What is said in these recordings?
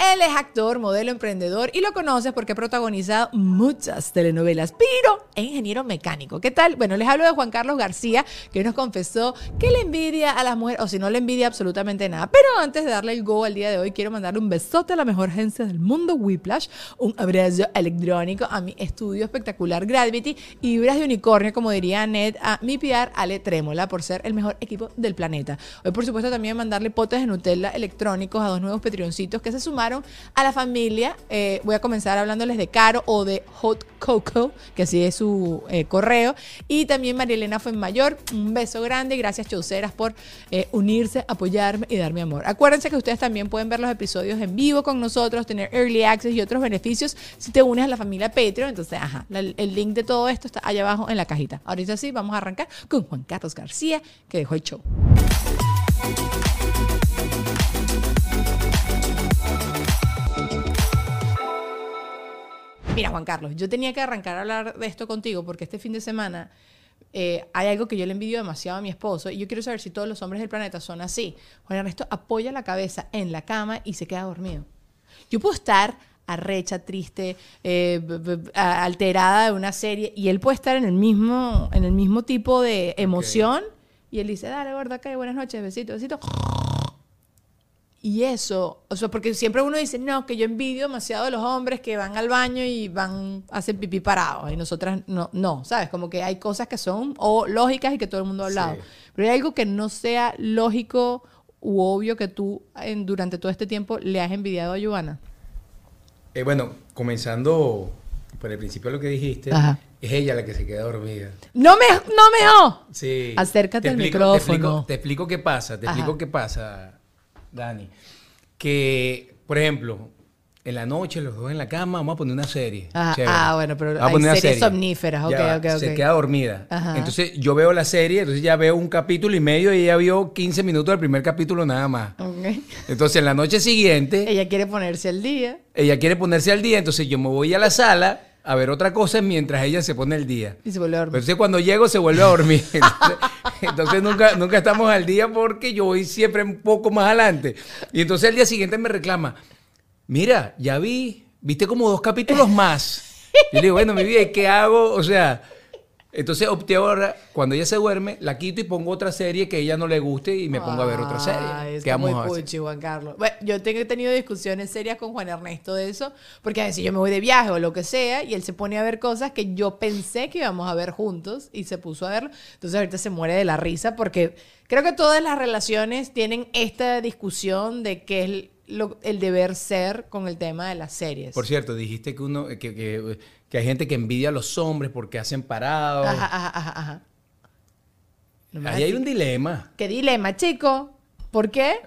Él es actor, modelo, emprendedor y lo conoces porque ha protagonizado muchas telenovelas, pero es ingeniero mecánico. ¿Qué tal? Bueno, les hablo de Juan Carlos García, que nos confesó que le envidia a las mujeres, o si no le envidia absolutamente nada. Pero antes de darle el go al día de hoy, quiero mandarle un besote a la mejor agencia del mundo, Whiplash, un abrazo electrónico a mi estudio espectacular Gravity y vibras de unicornio, como diría Ned, a mi PR Ale Trémola, por ser el mejor equipo del planeta. Hoy, por supuesto, también mandarle potes de Nutella electrónicos a dos nuevos petrioncitos que se sumaron a la familia. Eh, voy a comenzar hablándoles de Caro o de Hot Coco, que así es su eh, correo. Y también Marielena Fuenmayor, un beso grande. Gracias, Chauceras, por eh, unirse, apoyarme y darme amor. Acuérdense que ustedes también pueden ver los episodios en vivo con nosotros, tener early access y otros beneficios si te unes a la familia Patreon. Entonces, ajá, el link de todo esto está allá abajo en la cajita. Ahorita sí, vamos a arrancar con Juan Carlos García, que dejó el show. Mira, Juan Carlos, yo tenía que arrancar a hablar de esto contigo porque este fin de semana eh, hay algo que yo le envidio demasiado a mi esposo y yo quiero saber si todos los hombres del planeta son así. Juan Ernesto apoya la cabeza en la cama y se queda dormido. Yo puedo estar arrecha, triste, eh, alterada de una serie y él puede estar en el mismo, en el mismo tipo de emoción y él dice, dale, gorda, que buenas noches, besito, besito y eso, o sea, porque siempre uno dice, no, que yo envidio demasiado a los hombres que van al baño y van, hacen pipí parados, y nosotras no, no, ¿sabes? Como que hay cosas que son o lógicas y que todo el mundo ha hablado. Pero hay algo que no sea lógico u obvio que tú en, durante todo este tiempo le has envidiado a Giovanna. Eh, bueno, comenzando por el principio de lo que dijiste, es ella la que se queda dormida. ¡No me, no me oh! Sí. Acércate al micrófono. Te explico, qué pasa, te explico qué pasa. Dani, que, por ejemplo, en la noche, los dos en la cama, vamos a poner una serie. ah, bueno, pero hay series serie. somníferas, ok, ok, ok. Se queda dormida. Entonces yo veo la serie, entonces ya veo un capítulo y medio y ella vio 15 minutos del primer capítulo nada más. Entonces en la noche siguiente... Ella quiere ponerse al día. Ella quiere ponerse al día, entonces yo me voy a la sala a ver otra cosa mientras ella se pone el día. Y se vuelve a dormir. Entonces cuando llego se vuelve a dormir. Entonces, nunca, nunca estamos al día porque yo voy siempre un poco más adelante. Y entonces el día siguiente me reclama, mira, ya vi, viste como dos capítulos más. Y le digo, bueno, mi vida, ¿qué hago? O sea, entonces opté ahora, cuando ella se duerme, la quito y pongo otra serie que a ella no le guste y me pongo a ver otra serie. Es muy puchi, Juan Carlos. Bueno, yo tengo tenido discusiones serias con Juan Ernesto de eso, porque a veces yo me voy de viaje o lo que sea y él se pone a ver cosas que yo pensé que íbamos a ver juntos y se puso a ver. Entonces ahorita se muere de la risa porque creo que todas las relaciones tienen esta discusión de qué es el deber ser con el tema de las series. Por cierto, dijiste que uno que que hay gente que envidia a los hombres porque hacen parados. Ajá, ajá, ajá. Ahí hay un dilema. ¿Qué dilema, chico? ¿Por qué?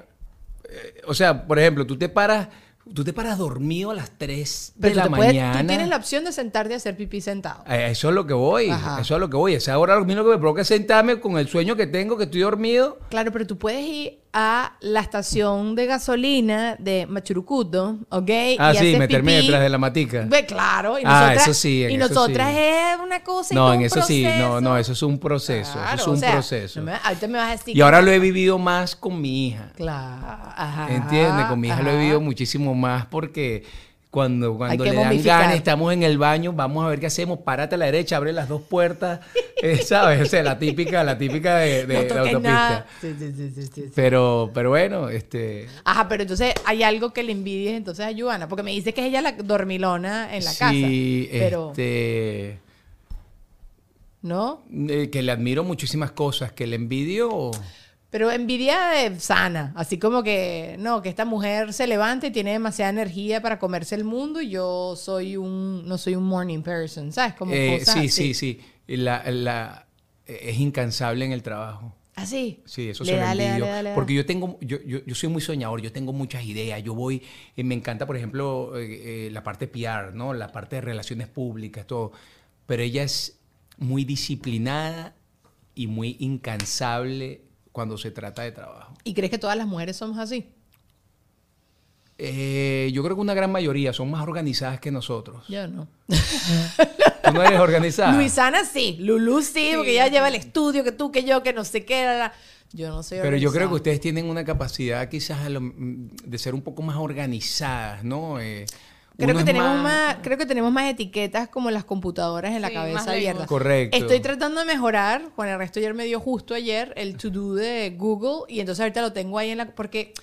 Eh, o sea, por ejemplo, tú te paras, tú te paras dormido a las 3 de la mañana. tú tienes la opción de sentarte y hacer pipí sentado. Eh, eso es lo que voy. Eso es lo que voy. Esa hora lo mismo que me provoca sentarme con el sueño que tengo, que estoy dormido. Claro, pero tú puedes ir a la estación de gasolina de Machurucuto, ¿ok? Ah, y sí, meterme pipí. detrás de la matica. Ve, claro. Y Ah, nosotras, eso sí, en Y eso nosotras sí. es una cosa y No, en un eso sí, no, no, eso es un proceso, Claro, eso es un o sea, proceso. no me- ahorita me vas a decir Y ahora lo he vivido más con mi hija. Claro. Ajá, ¿Entiendes? Con mi hija lo he vivido muchísimo más porque cuando, cuando le dan ganas, estamos en el baño, vamos a ver qué hacemos, párate a la derecha, abre las dos puertas, eh, ¿sabes? O sea, la típica, la típica de, de No la autopista. Sí, sí, sí. Pero, pero bueno, este... Ajá, pero entonces hay algo que le envidies entonces a Joana, porque me dice que es ella la dormilona en la casa. sí, Pero, este... ¿no? eh, que le admiro muchísimas cosas, que le envidio... Pero envidia sana, así como que, no, que esta mujer se levanta y tiene demasiada energía para comerse el mundo y yo soy un, no soy un morning person, ¿sabes? Como Eh, cosas sí, así. sí, sí. La, la- es incansable en el trabajo. Así. Sí, eso Le se lo da, da, envidio. le da, le da. Porque yo tengo, yo, yo, yo soy muy soñador, yo tengo muchas ideas, yo voy, eh, me encanta, por ejemplo, eh, eh, la parte PR, ¿no? La parte de relaciones públicas, todo. Pero ella es muy disciplinada y muy incansable cuando se trata de trabajo. ¿Y crees que todas las mujeres somos así? Eh, yo creo que una gran mayoría son más organizadas que nosotros. Yo no. ¿Tú no eres organizada? Luisana sí, Lulu sí, porque ella lleva el estudio, que tú, que yo, que no sé qué. la, la. Yo no soy Pero yo creo que ustedes tienen una capacidad quizás a lo- mm, de ser un poco más organizadas, ¿no? Eh, Creo que, tenemos más... creo que tenemos más etiquetas como las computadoras en la cabeza abierta. Correcto. Estoy tratando de mejorar. Juan Ernesto ayer me dio justo ayer el to-do de Google y entonces ahorita lo tengo ahí en la... Porque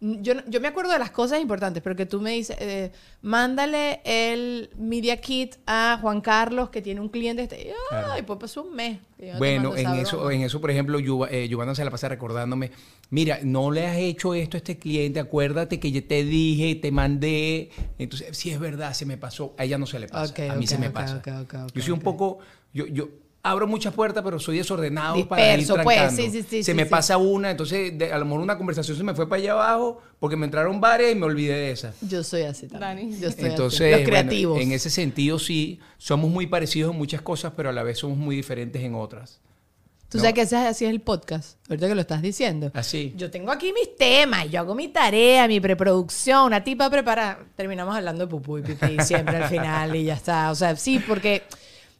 yo, yo me acuerdo de las cosas importantes, pero que tú me dices, eh, mándale el Media Kit a Juan Carlos que tiene un cliente. Este, y, ay, Claro. pues pasó un mes. Bueno, en eso, broma. en eso, por ejemplo, eh, Giovanna se la pasa recordándome, mira, no le has hecho esto a este cliente, acuérdate que yo te dije, te mandé. Entonces, si es verdad, se me pasó. A ella no se le pasa, a mí se me ok, pasa. yo soy un poco, yo, yo abro muchas puertas, pero soy desordenado para ir Disperso, pues, trancando. sí, sí, sí, se sí, me sí. pasa una, entonces de- a lo mejor una conversación se me fue para allá abajo porque me entraron varias y me olvidé de esa. Yo soy así también. Dani. Yo estoy Entonces, así. Los bueno, creativos. en ese sentido sí, somos muy parecidos en muchas cosas, pero a la vez somos muy diferentes en otras. Tú ¿no? sabes que ese- así es el podcast, ahorita que lo estás diciendo. Así. Yo tengo aquí mis temas, yo hago mi tarea, mi preproducción, una tipa prepara. Terminamos hablando de pupú y pipí siempre al final y ya está. O sea, sí, porque.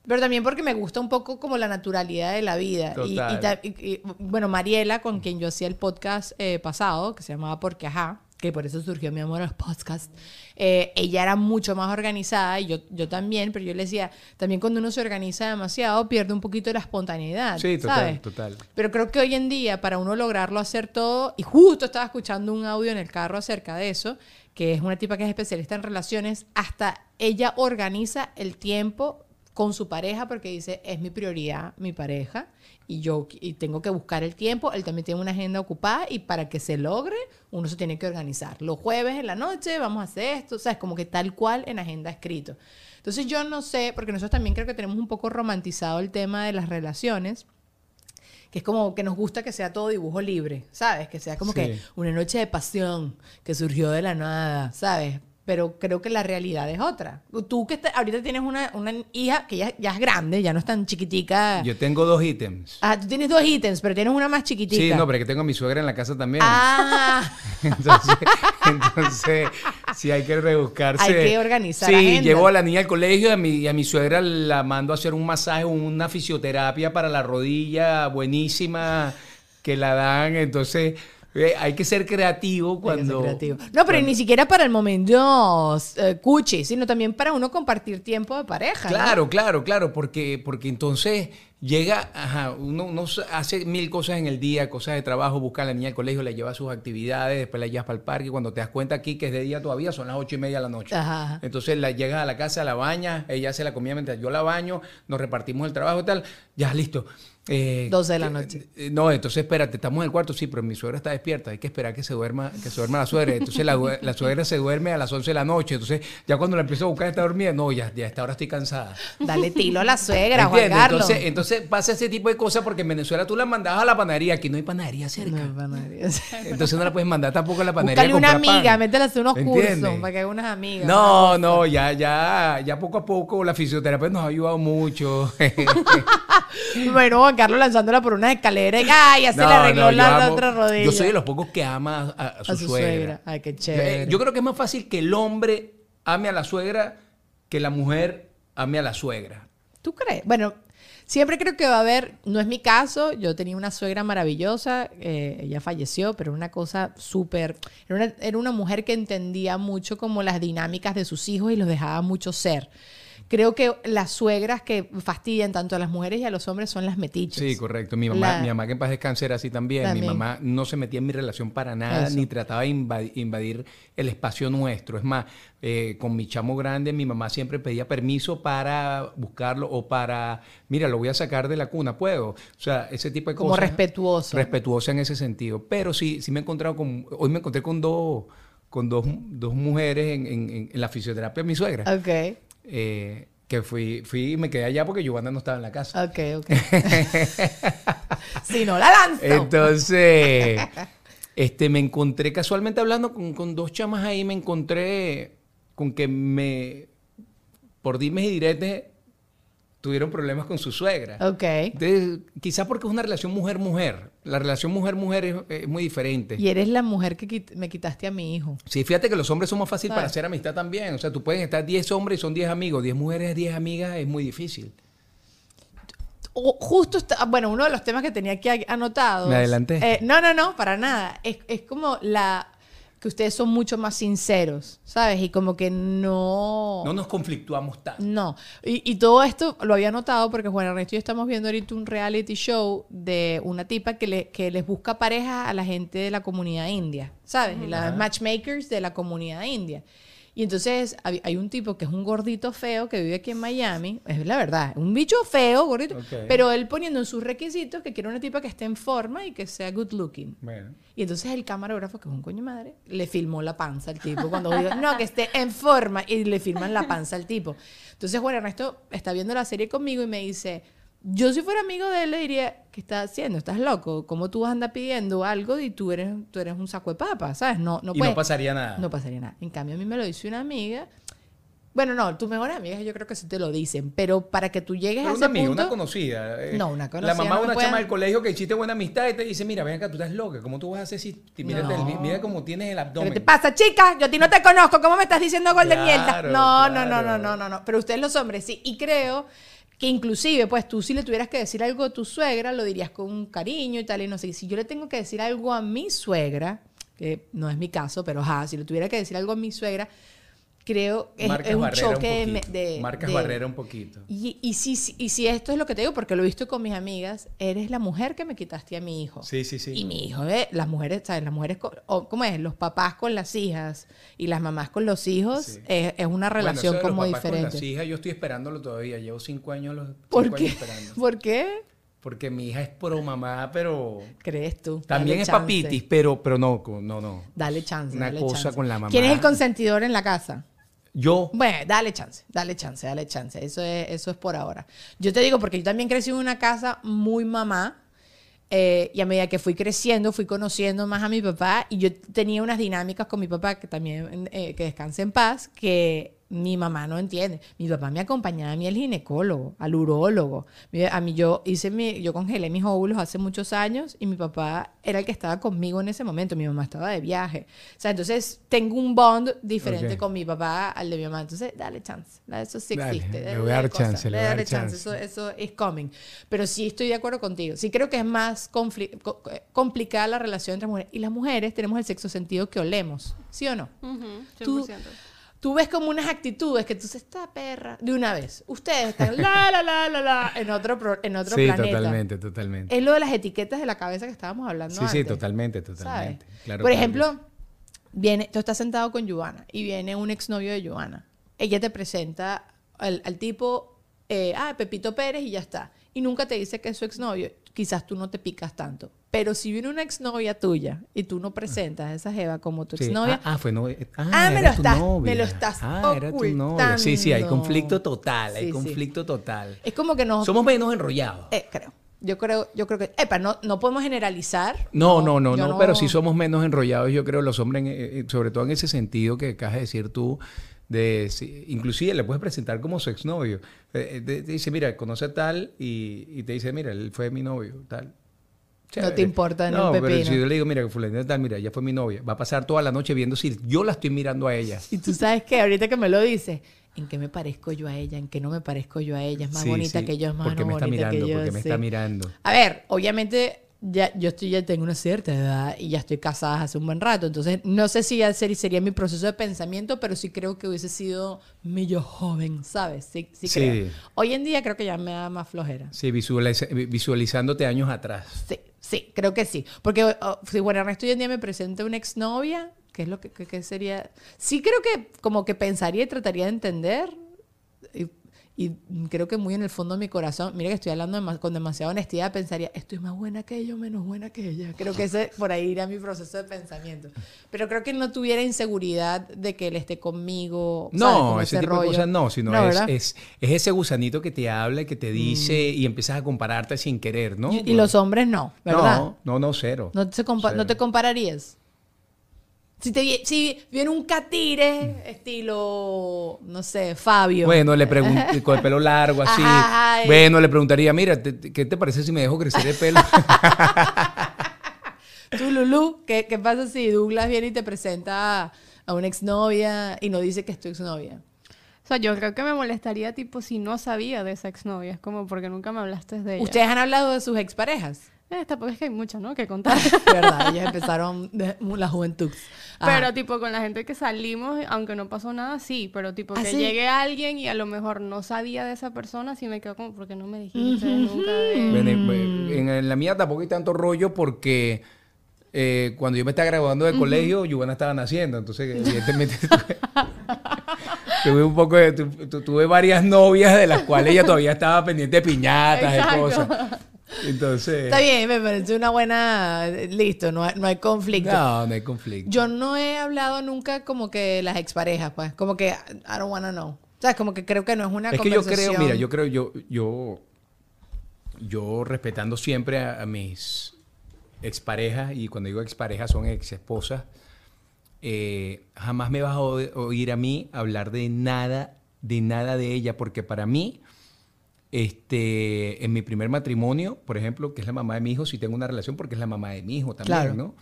Pero también porque me gusta un poco como la naturalidad de la vida. Y- Y, Total. ta- y- y, bueno, Mariela, con quien yo hacía el podcast eh, pasado, que se llamaba Porque Ajá, que por eso surgió mi amor a los podcasts, eh, ella era mucho más organizada y yo, yo también, pero yo le decía, también cuando uno se organiza demasiado, pierde un poquito la espontaneidad. Sí, total, ¿sabes? total. Pero creo que hoy en día, para uno lograrlo hacer todo, y justo estaba escuchando un audio en el carro acerca de eso, que es una tipa que es especialista en relaciones, hasta ella organiza el tiempo con su pareja porque dice, es mi prioridad mi pareja y yo y tengo que buscar el tiempo, él también tiene una agenda ocupada y para que se logre uno se tiene que organizar. Los jueves en la noche vamos a hacer esto, o sea, es como que tal cual en agenda escrito. Entonces yo no sé, porque nosotros también creo que tenemos un poco romantizado el tema de las relaciones que es como que nos gusta que sea todo dibujo libre, ¿sabes? Que sea como Sí. que una noche de pasión que surgió de la nada, ¿sabes? Pero creo que la realidad es otra. Tú que está- ahorita tienes una, una hija que ya, ya es grande, ya no es tan chiquitica. Yo tengo dos ítems. Ah, tú tienes dos ítems, pero tienes una más chiquitica. Sí, no, pero que tengo a mi suegra en la casa también. Ah, Entonces, entonces sí hay que rebuscarse. Hay que organizar Sí, agenda. llevo a la niña al colegio y a mi, y a mi suegra la mando a hacer un masaje, una fisioterapia para la rodilla buenísima que la dan. Entonces, hay que ser creativo ser cuando... creativo. No, pero ni siquiera para el momento eh, cuchi, sino también para uno compartir tiempo de pareja. ¿no? Claro, claro, claro, porque, porque entonces llega, ajá, uno, uno hace mil cosas en el día, cosas de trabajo, busca a la niña al colegio, la lleva a sus actividades, después la llevas para el parque, cuando te das cuenta aquí que es de día todavía, son las ocho y media de la noche. Ajá. Entonces la llegas a la casa, la bañas, ella hace la comida mientras yo la baño, nos repartimos el trabajo y tal, ya listo. Eh, 12 de la que- noche. eh, No, entonces espérate, estamos en el cuarto, sí, pero mi suegra está despierta, hay que esperar que se duerma, que se duerma la suegra. Entonces la, la suegra se duerme a las 11 de la noche, entonces ya cuando la empiezo a buscar está dormida, no, ya, ya a esta hora estoy cansada. Dale tilo a la suegra, Juan. Carlos. Entonces, entonces pasa ese tipo de cosas porque en Venezuela tú la mandabas a la panadería, aquí no hay panadería cerca. No, panadería. Entonces no la puedes mandar tampoco a la panadería. Búscale una amiga, pan. métela a hacer unos ¿Entiendes? cursos para que haga unas amigas. No, no, ya, ya, ya poco a poco la fisioterapia nos ha ayudado mucho. Bueno, Juan Carlos lanzándola por una escalera y ¡ay! Ya se le No, arregló no, yo la amo- otra rodilla. Yo soy de los pocos que ama a, a su, A su suegra. suegra. Ay, qué Eh, chévere. Yo creo que es más fácil que el hombre ame a la suegra que la mujer ame a la suegra. ¿Tú crees? Bueno, siempre creo que va a haber, no es mi caso, yo tenía una suegra maravillosa, eh, ella falleció, pero una cosa súper, era una, era una mujer que entendía mucho como las dinámicas de sus hijos y los dejaba mucho ser. Creo que las suegras que fastidian tanto a las mujeres y a los hombres son las metiches. Sí, correcto. Mi mamá, La- mi mamá que en paz descanse era así también. También. Mi mamá no se metía en mi relación para nada, Eso. ni trataba de invadi- invadir el espacio nuestro. Es más, eh, con mi chamo grande, mi mamá siempre pedía permiso para buscarlo o para, mira, lo voy a sacar de la cuna, ¿puedo? O sea, ese tipo de Como cosas. respetuosa. Respetuosa en ese sentido. Pero sí, sí me he encontrado con, hoy me encontré con dos, con dos, dos mujeres en, en- en- en la fisioterapia de mi suegra. Ok, Eh, que fui, fui y me quedé allá porque Giovanna no estaba en la casa. ok, ok. si no la lanzo. Entonces, este, me encontré casualmente hablando con, con dos chamas ahí, me encontré con que me, por dimes y diretes, tuvieron problemas con su suegra. ok. Entonces, quizás porque es una relación mujer-mujer. La relación mujer-mujer es, es muy diferente. Y eres la mujer que quit- me quitaste a mi hijo. Sí, fíjate que los hombres son más fáciles para ¿Sabes? hacer amistad también. O sea, tú puedes estar 10 hombres y son 10 amigos, 10 mujeres, 10 amigas, es muy difícil. O- justo está, bueno, uno de los temas que tenía aquí anotados. ¿Me adelanté? eh, no, no, no, para nada. Es, es como la que ustedes son mucho más sinceros, ¿sabes? Y como que no. No nos conflictuamos tanto. No. Y, y todo esto lo había notado porque Juan Ernesto y yo estamos viendo ahorita un reality show de una tipa que, le- que les busca pareja a la gente de la comunidad india, ¿sabes? Y Las matchmakers de la comunidad india. Y entonces hay un tipo que es un gordito feo que vive aquí en Miami, es la verdad, un bicho feo, gordito, pero él poniendo en sus requisitos que quiere una tipa que esté en forma y que sea good looking. Bueno. Y entonces el camarógrafo, que es un coño madre, le filmó la panza al tipo cuando dijo, no, que esté en forma y le filman la panza al tipo. Entonces Juan Ernesto está viendo la serie conmigo y me dice, yo si fuera amigo de él le diría, ¿qué estás haciendo? ¿Estás loco? ¿Cómo tú vas a andar pidiendo algo y tú eres, tú eres un saco de papa? ¿Sabes? No, no y puedes- no pasaría nada. no pasaría nada. En cambio, a mí me lo dice una amiga. Bueno, no, tus mejores amigas yo creo que sí te lo dicen, pero para que tú llegues Pero a una ese amiga, punto... una conocida. eh, No, una La conocida mamá no de una chama del colegio que hiciste buena amistad y te dice, mira, ven acá, tú estás loca. ¿Cómo tú vas a hacer si... Mírate No. el- mira cómo tienes el ¿Qué abdomen. te pasa, chica? Yo a ti no te conozco. ¿Cómo me estás diciendo gol de mierda? No, no, no, no, no, no, no. Pero ustedes los hombres sí. Y creo inclusive, pues tú si le tuvieras que decir algo a tu suegra, lo dirías con cariño y tal. Y no sé, si yo le tengo que decir algo a mi suegra, que no es mi caso, pero ajá, si le tuviera que decir algo a mi suegra, creo que es, es un choque de, un Marcas de- barrera un poquito. Y, y, si, y si esto es lo que te digo, porque lo he visto con mis amigas, eres la mujer que me quitaste a mi hijo. Sí, sí, sí. Y mi hijo, ¿eh? las mujeres, ¿sabes? Las mujeres, con- o, ¿cómo es? Los papás con las hijas y las mamás con los hijos Sí. es, es una relación Bueno, eso de como los papás Con diferente. las hijas, yo estoy esperándolo todavía. Llevo cinco años, los, ¿Por cinco qué? años esperando. ¿Por qué? Porque mi hija es pro mamá, pero... ¿Crees tú? También Dale es chance. papitis, pero, pero no, no, no. Dale chance. Una dale cosa chance. con la mamá. ¿Quién es el consentidor en la casa? Yo, Bueno, dale chance, dale chance, dale chance. Eso es, eso es por ahora. Yo te digo, porque yo también crecí en una casa muy mamá. eh, y a medida que fui creciendo, fui conociendo más a mi papá. Y yo tenía unas dinámicas con mi papá, que también, eh, que descanse en paz, que mi mamá no entiende. Mi papá me acompañaba a mí al ginecólogo, al urólogo. Mi- A mí yo hice mi, yo congelé mis óvulos hace muchos años y mi papá era el que estaba conmigo en ese momento. Mi mamá estaba de viaje. O sea, entonces tengo un bond diferente con mi papá al de mi mamá. Entonces, dale chance. Eso sí Dale, existe. le voy a dar cosa, chance, le voy a dar chance. Eso, eso es coming. Pero sí estoy de acuerdo contigo. Sí creo que es más complicada la relación entre mujeres. Y las mujeres tenemos el sexo sentido que olemos. ¿Sí o no? Ujú, Tú- 100%. Tú ves como unas actitudes que tú dices, esta perra, de una vez. Ustedes están la, la, la, la, la, en otro, pro- en otro sí, planeta. totalmente, totalmente. Es lo de las etiquetas de la cabeza que estábamos hablando Sí, antes. sí, totalmente, totalmente. Claro, Por claro ejemplo, viene, tú estás sentado con Joana y viene un exnovio de Joana. Ella te presenta al, al tipo, eh, ah, Pepito Pérez y ya está. Y nunca te dice que es su exnovio. Quizás tú no te picas tanto. Pero si viene una exnovia tuya y tú no presentas a esa jeva como tu Sí. exnovia, Ah, ah, fue novia. Ah, Ah, me lo estás- me lo estás Ah, era tu novia. Sí, sí, hay conflicto total, hay sí. conflicto total. es como que nos... Somos menos enrollados. eh, creo. Yo creo, yo creo que... Epa, no, no podemos generalizar. No, no, no, no, pero sí somos menos enrollados, yo creo, los hombres, eh, eh, sobre todo en ese sentido que acabas de decir tú, de si- inclusive le puedes presentar como su exnovio. Eh, eh, te, te dice, mira, conoce a tal y, y te dice, mira, él fue mi novio, tal. No te importa no, un pero pepino. si yo le digo, mira, fulanita de tal, mira, ella fue mi novia, va a pasar toda la noche viendo si yo la estoy mirando a ella. Y tú sabes que ahorita que me lo dices, ¿en qué me parezco yo a ella? ¿En qué no me parezco yo a ella? Es más Sí, bonita sí. que yo, es más ¿Por qué no me está bonita mirando? que yo. ¿Por qué me sí. está mirando? A ver, obviamente ya yo estoy ya tengo una cierta edad y ya estoy casada hace un buen rato, entonces no sé si ya ser- sería mi proceso de pensamiento, pero sí creo que hubiese sido mi yo joven, ¿sabes? Sí, sí, creo. Hoy en día creo que ya me da más flojera. Sí, visualiza- visualizándote años atrás. Sí, sí, creo que sí. Porque oh, si bueno, Ernesto hoy en día me presenta una exnovia, ¿qué es lo que, que- que sería? Sí creo que como que pensaría y trataría de entender. Y creo que muy en el fondo de mi corazón, mira que estoy hablando dema- con demasiada honestidad, pensaría, estoy más buena que ella o menos buena que ella. Creo que ese por ahí iría mi proceso de pensamiento. Pero creo que no tuviera inseguridad de que él esté conmigo. No, ese, ese tipo de rollo. cosas no, sino No, es. Mm. es, es ese gusanito que te habla y que te dice y empiezas a compararte sin querer, ¿no? y, y los hombres no, ¿verdad? No, no, no, cero. No te, Cero. no te compararías. Si, te, si viene un catire, estilo, no sé, Fabio. Bueno, le pregunto, con el pelo largo así. Ajá, bueno, le preguntaría, mira, te- te- ¿qué te parece si me dejo crecer el pelo? Tú, Lulú, ¿qué, ¿qué pasa si Douglas viene y te presenta a, a una exnovia y no dice que es tu exnovia? O sea, yo creo que me molestaría tipo si no sabía de esa exnovia. Es como porque nunca me hablaste de ella. ¿Ustedes han hablado de sus exparejas? Eh, tampoco es que hay mucho, ¿no? Que contar. ¿Verdad? Ellos empezaron de la juventud. Ajá. Pero tipo con la gente que salimos, aunque no pasó nada, sí. Pero tipo ¿Ah, que sí? llegue alguien y a lo mejor no sabía de esa persona, sí me quedo como, ¿por qué no me dijiste nunca de...? Bueno, en, en la mía tampoco hay tanto rollo porque eh, cuando yo me estaba graduando del colegio, Giovanna estaba naciendo. Entonces, evidentemente, tuve, un poco de... tu- tu- tuve varias novias de las cuales ella todavía estaba pendiente de piñatas y Exacto. cosas. Entonces... Está bien, me parece una buena... Listo, no hay, no hay conflicto. No, no hay conflicto. Yo no he hablado nunca como que las exparejas, pues. Como que I don't wanna know. ¿Sabes? Como que creo que no es una es que yo creo, mira, yo creo, yo, yo, yo respetando siempre a, a mis exparejas, y cuando digo exparejas son ex esposas, eh, jamás me vas a o- oír a mí hablar de nada, de nada de ella, porque para mí, este, en mi primer matrimonio, por ejemplo, que es la mamá de mi hijo, sí tengo una relación porque es la mamá de mi hijo también, Claro. ¿no?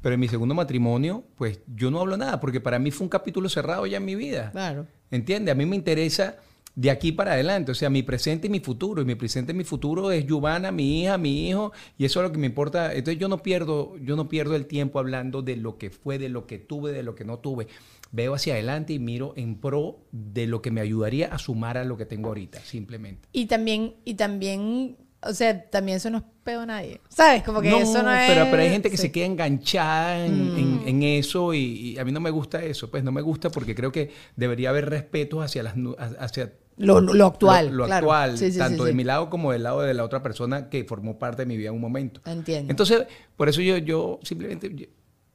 Pero en mi segundo matrimonio, pues yo no hablo nada, porque para mí fue un capítulo cerrado ya en mi vida. Claro. ¿Entiendes? A mí me interesa de aquí para adelante, o sea, mi presente y mi futuro. Y mi presente y mi futuro es Giovanna, mi hija, mi hijo, y eso es lo que me importa. Entonces yo no pierdo, yo no pierdo el tiempo hablando de lo que fue, de lo que tuve, de lo que no tuve. Veo hacia adelante y miro en pro de lo que me ayudaría a sumar a lo que tengo ahorita, simplemente. Y también, y también, o sea, también eso no es pedo a nadie. ¿Sabes? Como que no, eso no es. pero, pero hay gente que sí. se queda enganchada en, Mm. en- en eso y, y a mí no me gusta eso, pues no me gusta porque creo que debería haber respeto hacia las hacia Lo, lo actual. lo, lo claro. actual, Sí, sí, tanto sí, de mi lado como del lado de la otra persona que formó parte de mi vida en un momento. Entiendo. Entonces, por eso yo, yo simplemente, yo,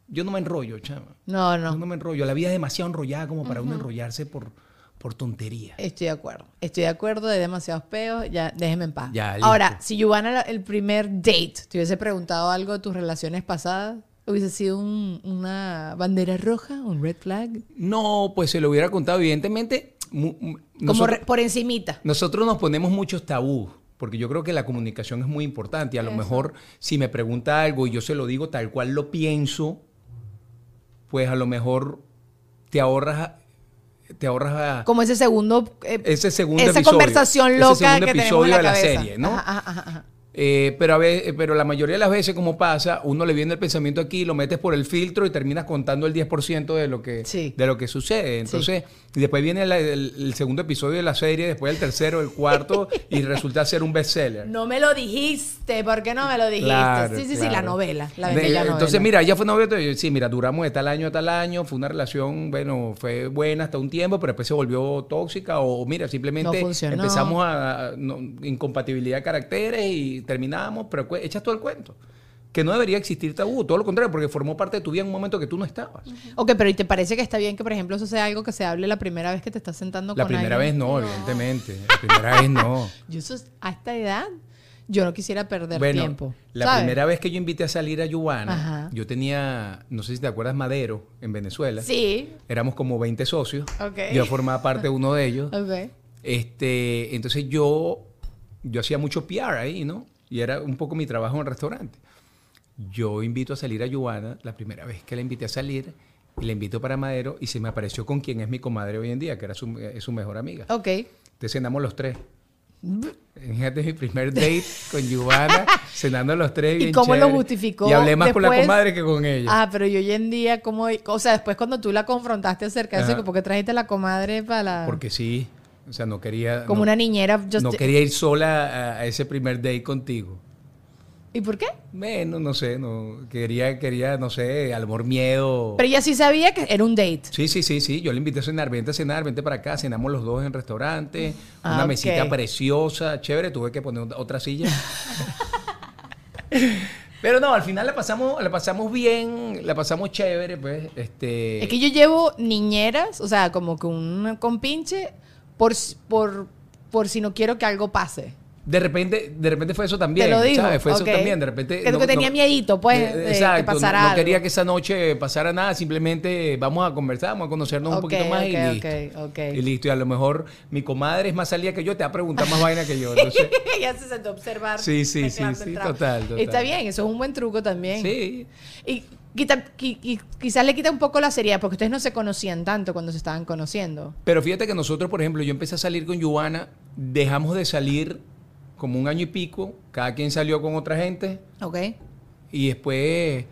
yo no me enrollo, chama. no, Yo no. no me enrollo. La vida es demasiado enrollada como para uno enrollarse por, por tonterías. Estoy de acuerdo. Estoy de acuerdo de demasiados peos. Ya, déjeme en paz. Ya. Ahora, si Giovanna, el primer date, te hubiese preguntado algo de tus relaciones pasadas, hubiese sido un- una bandera roja, un red flag. No, pues se lo hubiera contado, evidentemente. Mu- mu- Como nosotros- re- por encimita. Nosotros nos ponemos muchos tabús, porque yo creo que la comunicación es muy importante. Y a lo mejor, si me pregunta algo y yo se lo digo tal cual lo pienso, pues a lo mejor te ahorras, te ahorras Como ese segundo. eh, ese segundo esa episodio. conversación ese loca segundo que tenemos episodio en la de la cabeza. serie, ¿no? Ajá, ajá, ajá, ajá. Eh, pero, a ve- pero la mayoría de las veces, como pasa, uno le viene el pensamiento aquí, lo metes por el filtro y terminas contando el 10% de lo que, Sí. de lo que sucede. Entonces, y después viene la- el, el segundo episodio de la serie, después el tercero, el cuarto, y resulta ser un bestseller. No me lo dijiste, ¿por qué no me lo dijiste? Claro, sí, sí, sí, la novela, la De- bella novela. Entonces, mira, ella fue novia, entonces, sí, mira, duramos de tal año a tal año, fue una relación, bueno, fue buena hasta un tiempo, pero después se volvió tóxica o, mira, simplemente No empezamos a, a- no, incompatibilidad de caracteres y terminamos, pero echas todo el cuento. Que no debería existir tabú, todo lo contrario, porque formó parte de tu vida en un momento que tú no estabas. Ok, pero ¿y te parece que está bien que, por ejemplo, eso sea algo que se hable la primera vez que te estás sentando La con primera alguien? vez no, evidentemente. La primera vez no. Yo a esta edad, yo no quisiera perder Bueno, tiempo. la ¿sabes? primera vez que yo invité a salir a Yubana, yo tenía, no sé si te acuerdas, Madero, en Venezuela. Sí. Éramos como 20 socios. Ok. Yo formaba parte de uno de ellos. Ok. Este, entonces yo, yo hacía mucho PR ahí, ¿no? Y era un poco mi trabajo en el restaurante. Yo invito a salir a Yubana, la primera vez que la invité a salir, y la invito para Madero, y se me apareció con quien es mi comadre hoy en día, que era su, es su mejor amiga. Ok. Entonces cenamos los tres. Fíjate mi primer date con Yubana, cenando los tres. ¿Y bien cómo lo chévere. justificó Y hablé más con la después? comadre que con ella. Ah, pero y hoy en día, ¿cómo? O sea, después cuando tú la confrontaste acerca de eso. ¿por qué trajiste a la comadre para la... Porque sí, o sea, no quería. Como no, una niñera. yo no quería ir sola a, a ese primer date contigo. ¿Y por qué? Bueno, no sé, no quería, quería, no sé, al amor miedo. Pero ella sí sabía que era un date. Sí, sí, sí, sí. Yo le invité a cenar, vente a cenar, vente para acá. Cenamos los dos en restaurante. Ah, una mesita preciosa, chévere. Tuve que poner otra- otra silla. Pero no, al final la pasamos, la pasamos bien, la pasamos chévere, pues. Este. Es que yo llevo niñeras, o sea, como que un compinche, por, por, por si no quiero que algo pase. De repente, de repente fue eso también. Te lo digo. ¿sabes? Fue eso también. De repente. Que, que tenía miedito, pues, Eh, de, Exacto. que pasara no, no quería que esa noche pasara nada. Simplemente vamos a conversar, vamos a conocernos un poquito más y ok, listo. Y listo. Y a lo mejor mi comadre es más salida que yo, te va a preguntar más vaina que yo. Entonces, ya se sentó a observar. Sí, sí, sí, sí, total, total. Está bien, eso es un buen truco también. sí. Y quita- qui- qui- quizás le quita un poco la seriedad, porque ustedes no se conocían tanto cuando se estaban conociendo. Pero fíjate que nosotros, por ejemplo, yo empecé a salir con Yuana, dejamos de salir como un año y pico, cada quien salió con otra gente, ¿Ok? y después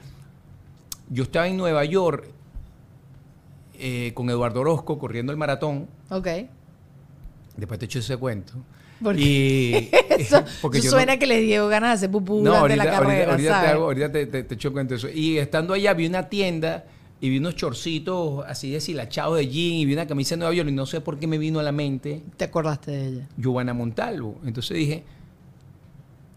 yo estaba en Nueva York eh, con Eduardo Orozco corriendo el maratón, Ok. después te echo ese cuento. ¿Por Y, Eso, porque eso yo no- suena que le dio ganas de hacer pupú No, durante ahorita, la carrera, ahorita te, ¿sabes? hago- ahorita te, te- te echo cuento de eso. Y estando allá vi una tienda y vi unos chorcitos así deshilachados de jean y vi una camisa de Nueva York y no sé por qué me vino a la mente Te acordaste de ella. Giovanna Montalvo. Entonces dije,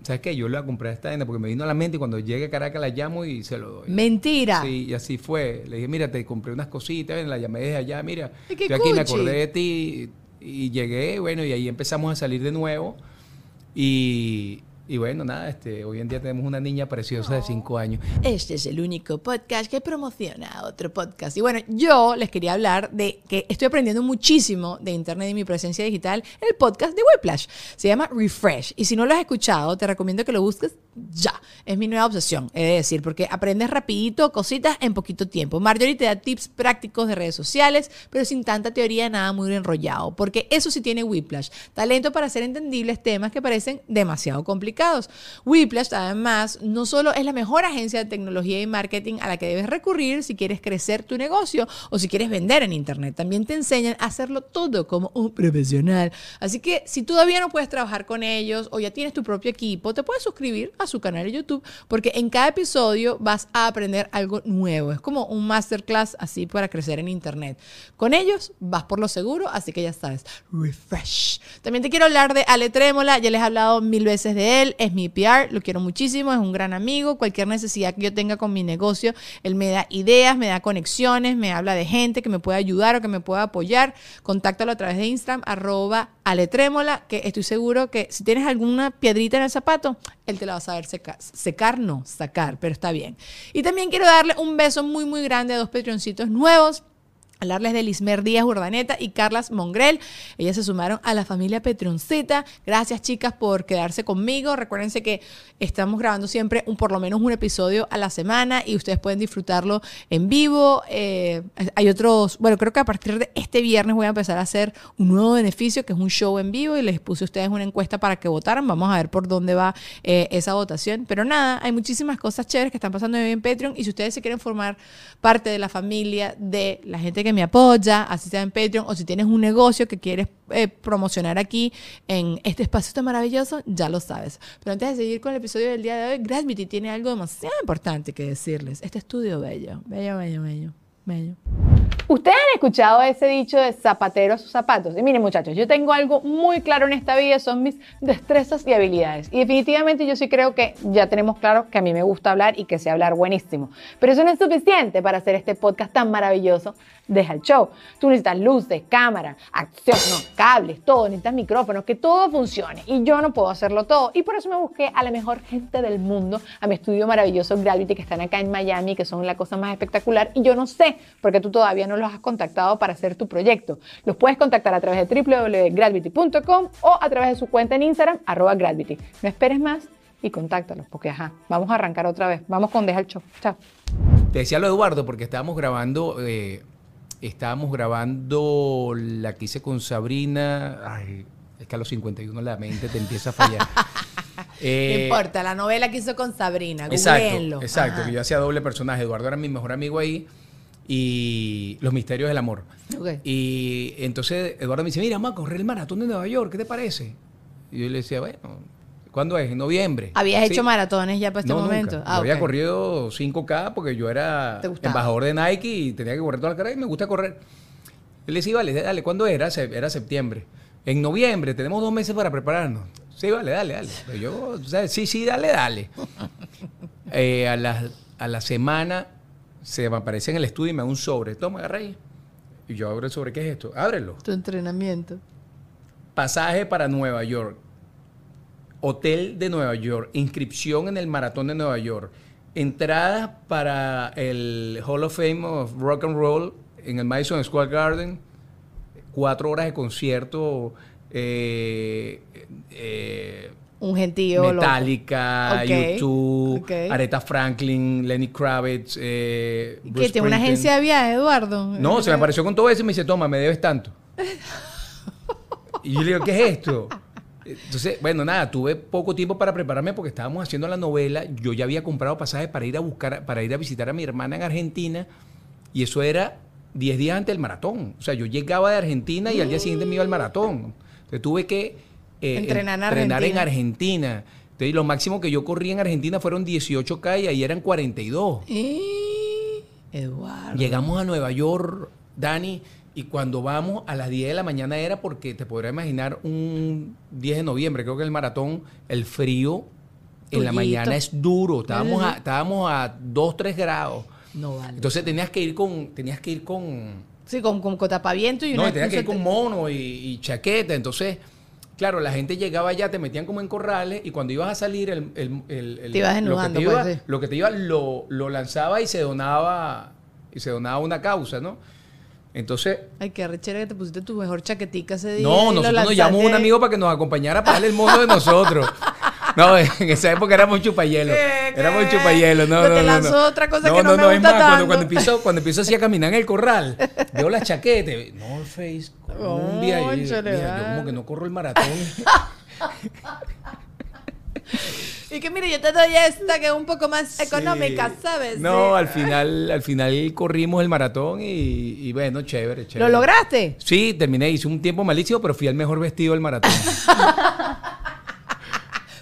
¿sabes qué? Yo le voy a comprar esta tienda porque me vino a la mente y cuando llegue a Caracas la llamo y se lo doy. Mentira. Sí, y así fue. Le dije, mira, te compré unas cositas, ven, la llamé desde allá, mira, estoy aquí, me cuchi. acordé de ti y llegué, bueno, y ahí empezamos a salir de nuevo. Y, y bueno, nada, este, hoy en día tenemos una niña preciosa de cinco años. Este es el único podcast que promociona otro podcast. Y bueno, yo les quería hablar de que estoy aprendiendo muchísimo de Internet y mi presencia digital en el podcast de Whiplash. Se llama Refresh. Y si no lo has escuchado, te recomiendo que lo busques ya. Es mi nueva obsesión, he de decir, porque aprendes rapidito cositas en poquito tiempo. Marjorie te da tips prácticos de redes sociales, pero sin tanta teoría, nada muy enrollado. Porque eso sí tiene Whiplash. Talento para hacer entendibles temas que parecen demasiado complicados. Whiplash, además, no solo es la mejor agencia de tecnología y marketing a la que debes recurrir si quieres crecer tu negocio o si quieres vender en Internet. También te enseñan a hacerlo todo como un profesional. Así que si todavía no puedes trabajar con ellos o ya tienes tu propio equipo, te puedes suscribir a su canal de YouTube porque en cada episodio vas a aprender algo nuevo. Es como un masterclass así para crecer en Internet. Con ellos vas por lo seguro, así que ya sabes, refresh. También te quiero hablar de Ale Trémola, ya les he hablado mil veces de él, es mi PR, lo quiero muchísimo, es un gran amigo, cualquier necesidad que yo tenga con mi negocio, él me da ideas, me da conexiones, me habla de gente que me puede ayudar o que me pueda apoyar, contáctalo a través de Instagram, arroba Ale Trémola, que estoy seguro que si tienes alguna piedrita en el zapato, él te la va a saber secar, secar no, sacar, pero está bien. Y también quiero darle un beso muy, muy grande a dos patroncitos nuevos. Hablarles de Lismer Díaz Urdaneta y Carlas Mongrel. Ellas se sumaron a la familia Petronceta. Gracias, chicas, por quedarse conmigo. Recuérdense que estamos grabando siempre un, por lo menos un episodio a la semana y ustedes pueden disfrutarlo en vivo. Eh, hay otros, bueno, creo que a partir de este viernes voy a empezar a hacer un nuevo beneficio que es un show en vivo y les puse a ustedes una encuesta para que votaran. Vamos a ver por dónde va eh, esa votación. Pero nada, hay muchísimas cosas chéveres que están pasando hoy en Patreon y si ustedes se quieren formar parte de la familia de la gente que me apoya, así sea en Patreon, o si tienes un negocio que quieres eh, promocionar aquí en este espacio tan maravilloso, ya lo sabes. Pero antes de seguir con el episodio del día de hoy, Gravity tiene algo demasiado importante que decirles. Este estudio bello, bello, bello, bello, bello. Ustedes han escuchado ese dicho de zapatero a sus zapatos. Y miren muchachos, yo tengo algo muy claro en esta vida, son mis destrezas y habilidades. Y definitivamente yo sí creo que ya tenemos claro que a mí me gusta hablar y que sé hablar buenísimo. Pero eso no es suficiente para hacer este podcast tan maravilloso. Deja el show. Tú necesitas luces, cámara, acción, cables, todo, necesitas micrófonos, que todo funcione. Y yo no puedo hacerlo todo. Y por eso me busqué a la mejor gente del mundo, a mi estudio maravilloso Gravity, que están acá en Miami, que son la cosa más espectacular. Y yo no sé, porque tú todavía no los has contactado para hacer tu proyecto. Los puedes contactar a través de www.gravity.com o a través de su cuenta en Instagram, arroba Gravity. No esperes más y contáctalos, porque ajá, vamos a arrancar otra vez. Vamos con Deja el Show. Chao. Te decía lo Eduardo porque estábamos grabando, eh, estábamos grabando la que hice con Sabrina. Ay, es que a los 51 la mente te empieza a fallar. No importa, la novela que hizo con Sabrina, Exacto, googleenlo. exacto, Ajá. que yo hacía doble personaje. Eduardo era mi mejor amigo ahí y Los Misterios del Amor. Y entonces Eduardo me dice, mira, vamos a correr el maratón de Nueva York, ¿qué te parece? Y yo le decía, bueno, ¿cuándo es? En noviembre. ¿Habías Sí. hecho maratones ya para este No, nunca. momento? Yo había corrido 5K porque yo era embajador de Nike y tenía que correr toda la carrera y me gusta correr. Y le decía, vale, dale, ¿cuándo era? Era septiembre. En noviembre, tenemos dos meses para prepararnos. Sí, vale, dale, dale. Pero yo, o sea, sí, sí, dale, dale. Eh, a, la, a la semana se me aparece en el estudio y me da un sobre. Toma, agarra ahí. Y yo abro el sobre, ¿qué es esto? Ábrelo. Tu entrenamiento. Pasaje para Nueva York. Hotel de Nueva York. Inscripción en el Maratón de Nueva York. Entrada para el Hall of Fame of Rock and Roll en el Madison Square Garden. Cuatro horas de concierto. eh, eh, Un gentío. Metallica, YouTube. Aretha Franklin, Lenny Kravitz, eh, ¿Y Bruce ¿Qué tiene una agencia de viajes, Eduardo? No, se me apareció con todo eso y me dice, toma, me debes tanto. Y yo le digo, ¿qué es esto? Entonces, bueno, nada, tuve poco tiempo para prepararme porque estábamos haciendo la novela. Yo ya había comprado pasajes para ir a buscar, para ir a visitar a mi hermana en Argentina. Y eso era 10 días antes del maratón. O sea, yo llegaba de Argentina y al día siguiente me iba al maratón. Entonces tuve que eh, Entrenar en. Argentina. Entonces, lo máximo que yo corrí en Argentina fueron 18K y ahí eran 42. Y- Eduardo. Llegamos a Nueva York, Dani, y cuando vamos a las 10 de la mañana era porque te podrás imaginar un 10 de noviembre, creo que el maratón, el frío en la mañana es duro, estábamos a, estábamos a 2, 3 grados. No vale. Entonces tenías que ir con, tenías que ir con, sí, con, con, con tapaviento y no, una... y tenías que ir con mono y, y chaqueta, entonces... Claro, la gente llegaba allá, te metían como en corrales y cuando ibas a salir, el, el- el- el- Te ibas lo que te iba, pues, sí. lo que te iba lo, lo lanzaba y se donaba y se donaba una causa, ¿no? Entonces, Ay, qué rechera que te pusiste tu mejor chaquetica ese día. y no, nosotros nos llamamos un amigo para que nos acompañara para darle el mono de nosotros. No, en esa época éramos chupayelo. ¿Qué, qué? Éramos chupayelo, no, no, te no, lanzó no. otra cosa que no me es gusta más, cuando, tanto. cuando empiezo, cuando empiezo así a caminar en el corral, veo la chaqueta, y, North Face, Colombia, y Cónchale, mira, yo como que no corro el maratón. Y que mire, yo te doy esta que es un poco más económica, Sí. ¿sabes? No, Sí. al final, al final corrimos el maratón y, y bueno, chévere, chévere. ¿Lo lograste? Sí, terminé, hice un tiempo malísimo, pero fui el mejor vestido del maratón.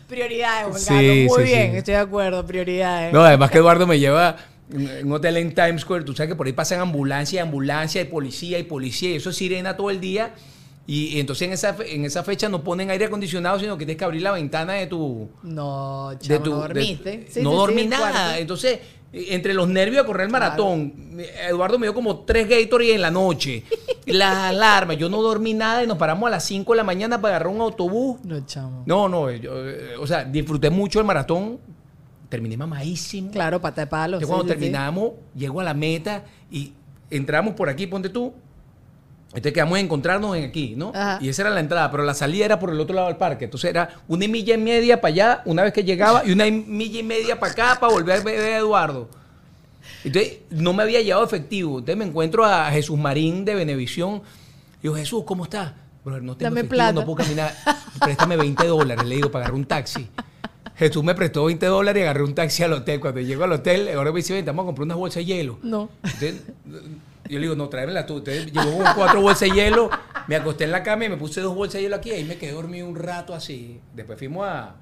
Prioridades, Juan Sí. Muy bien, estoy de acuerdo. Prioridades. No, además que Eduardo me lleva un hotel en Times Square. Tú sabes que por ahí pasan ambulancia y ambulancia y policía y policía y eso es sirena todo el día. Y, y entonces en esa, en esa fecha no ponen aire acondicionado, sino que tienes que abrir la ventana de tu... No, de chavo, tu no de- dormiste. Sí, no sí, dormí nada. cuarto. Entonces, eh, entre los nervios de correr el maratón, Eduardo me dio como tres Gatorade en la noche. Las alarmas, yo no dormí nada y nos paramos a las 5 de la mañana para agarrar un autobús. No, chamo. No, no, yo, eh, o sea, disfruté mucho el maratón. Terminé mamadísimo. Claro, pata de palo. Yo cuando terminamos, llego a la meta y entramos por aquí, ponte tú. Entonces quedamos a encontrarnos en aquí, ¿no? Ajá. Y esa era la entrada, pero la salida era por el otro lado del parque. Entonces era una milla y media para allá, una vez que llegaba, y una milla y media para acá para volver a ver a Eduardo. Entonces no me había llevado efectivo. Entonces me encuentro a Jesús Marín de Benevisión. Y digo, Jesús, ¿cómo estás? Brother, no tengo Dame efectivo, plata. no puedo caminar. Préstame 20 dólares, le digo, para agarrar un taxi. Jesús me prestó 20 dólares y agarré un taxi al hotel. Cuando llego al hotel, ahora me dice, "Ven, vamos a comprar unas bolsas de hielo. No. Entonces, yo le digo, no, tráemela tú. Entonces, llevó con cuatro bolsas de hielo, me acosté en la cama y me puse dos bolsas de hielo aquí. Ahí me quedé dormido un rato así. Después fuimos a,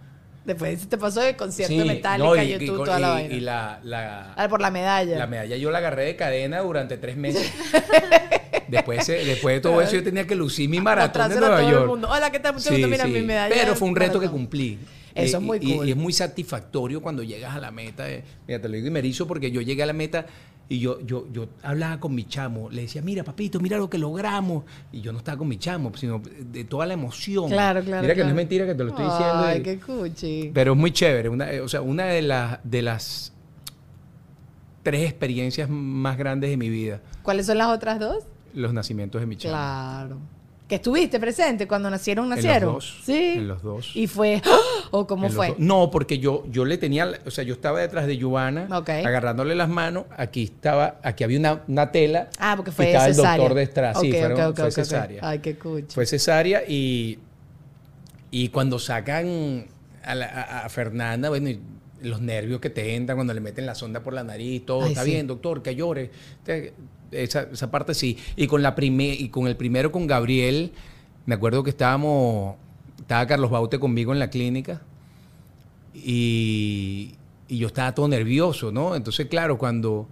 Después te pasó el concierto Sí, de no, y- y YouTube, con- toda la y- vaina. y la- la, Ah, por la medalla. La medalla yo la agarré de cadena durante tres meses. después, de- después de todo eso yo tenía que lucir mi maratón de Nueva el York. mundo. Hola, ¿qué tal? Mucho Sí, gusto. Mira sí. mi medalla. Pero fue un reto que cumplí. Eso Y- es muy y- cool. Y, es muy satisfactorio cuando llegas a la meta. Mira, te lo digo y me erizo porque yo llegué a la meta y yo, yo, yo hablaba con mi chamo. Le decía, mira, papito, mira lo que logramos. Y yo no estaba con mi chamo, sino de toda la emoción. Claro, claro. Mira que no es mentira que te lo estoy diciendo. Ay, qué cuchi. pero es muy chévere. Una, eh, o sea, una de, las de las tres experiencias más grandes de mi vida, ¿Cuáles son las otras dos? los nacimientos de mi chamo. Claro. Que estuviste presente cuando nacieron, En los nacieron. dos, Sí. en los dos. Y fue. ¿O cómo En fue? No, porque yo, yo le tenía, o sea, yo estaba detrás de Giovanna, agarrándole las manos. Aquí estaba, aquí había una, una tela. Ah, porque y fue estaba cesárea. el doctor detrás. sí, Ok, fueron- fue cesárea. Ay, qué cuchi. Fue cesárea y, y cuando sacan a, la- a- a Fernanda, bueno, y los nervios que te entran cuando le meten la sonda por la nariz, todo, Ay, está sí. bien, doctor, que llore. Te- Esa, esa parte sí. Y con la prime- y con el primero con Gabriel, me acuerdo que estábamos, estaba Carlos Baute conmigo en la clínica y, y yo estaba todo nervioso, ¿no? Entonces, claro, cuando,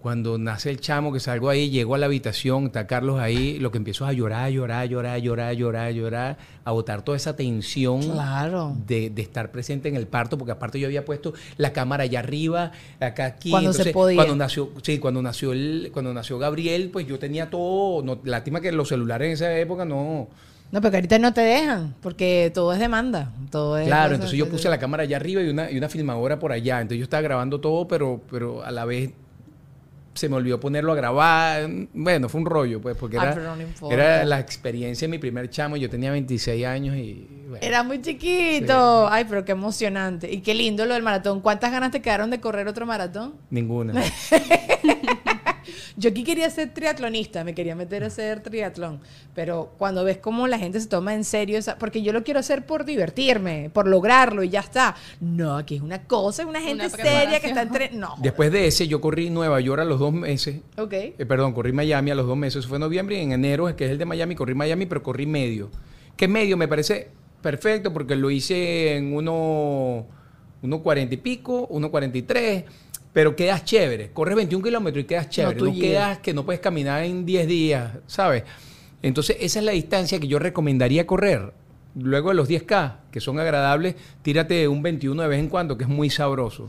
cuando nace el chamo, que salgo ahí, llego a la habitación, está Carlos ahí, lo que empiezo es a llorar, llorar, llorar, llorar, llorar, llorar, a botar toda esa tensión Claro. de, de estar presente en el parto, porque aparte yo había puesto la cámara allá arriba, acá aquí. Cuando se podía. Cuando nació, sí, cuando nació el, cuando nació Gabriel, pues yo tenía todo, no, lástima que los celulares en esa época no. No, porque ahorita no te dejan, porque todo es demanda. Todo es Claro, entonces yo puse la cámara allá arriba y una, y una filmadora por allá. Entonces yo estaba grabando todo, pero, pero a la vez se me olvidó ponerlo a grabar. Bueno, fue un rollo, pues, porque Ah, era, no era la experiencia de mi primer chamo. Yo tenía 26 años y. bueno. Era muy chiquito. Ay, pero qué emocionante. Y qué lindo lo del maratón. ¿Cuántas ganas te quedaron de correr otro maratón? Ninguna. Yo aquí quería ser triatlonista, me quería meter a hacer triatlón, pero cuando ves cómo la gente se toma en serio, esa- porque yo lo quiero hacer por divertirme, por lograrlo y ya está. No, aquí es una cosa, es una gente Una seria que está entre... No. Después de ese, yo corrí Nueva York a los dos meses. Ok. Eh, perdón, corrí Miami a los dos meses. Eso fue en noviembre y en enero, que es el de Miami, corrí Miami, pero corrí medio. ¿Qué medio? Me parece perfecto porque lo hice en uno, uno 40 y pico, uno 43, pero quedas chévere. Corres 21 kilómetros y quedas chévere. tú No, llegas. quedas que no puedes caminar en 10 días, ¿sabes? Entonces, esa es la distancia que yo recomendaría correr. Luego de los 10K, que son agradables, tírate un 21 de vez en cuando, que es muy sabroso.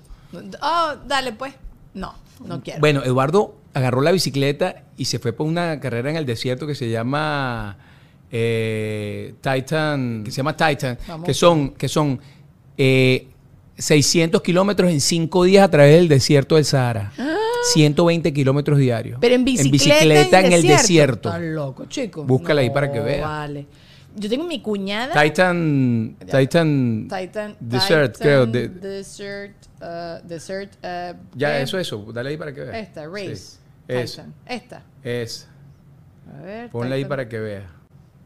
Oh, dale pues. No, no quiero. Bueno, Eduardo agarró la bicicleta y se fue por una carrera en el desierto que se llama eh, Titan, que se llama Titan, Vamos. que son, que son eh, 600 kilómetros en 5 días a través del desierto del Sahara. 120 kilómetros diarios. Pero en bicicleta, bicicleta en, el desierto. Estás loco, chico. Búscala ahí No, para que veas. Vale. Yo tengo mi cuñada. Titan, Titan, Titan. Desert, Titan creo. de- Desert. uh, desert. uh, ya, eso, eso. Dale ahí para que veas. Esta, Race. Sí. Es, Titan. Esta. es. A ver. Ponla ahí para que veas.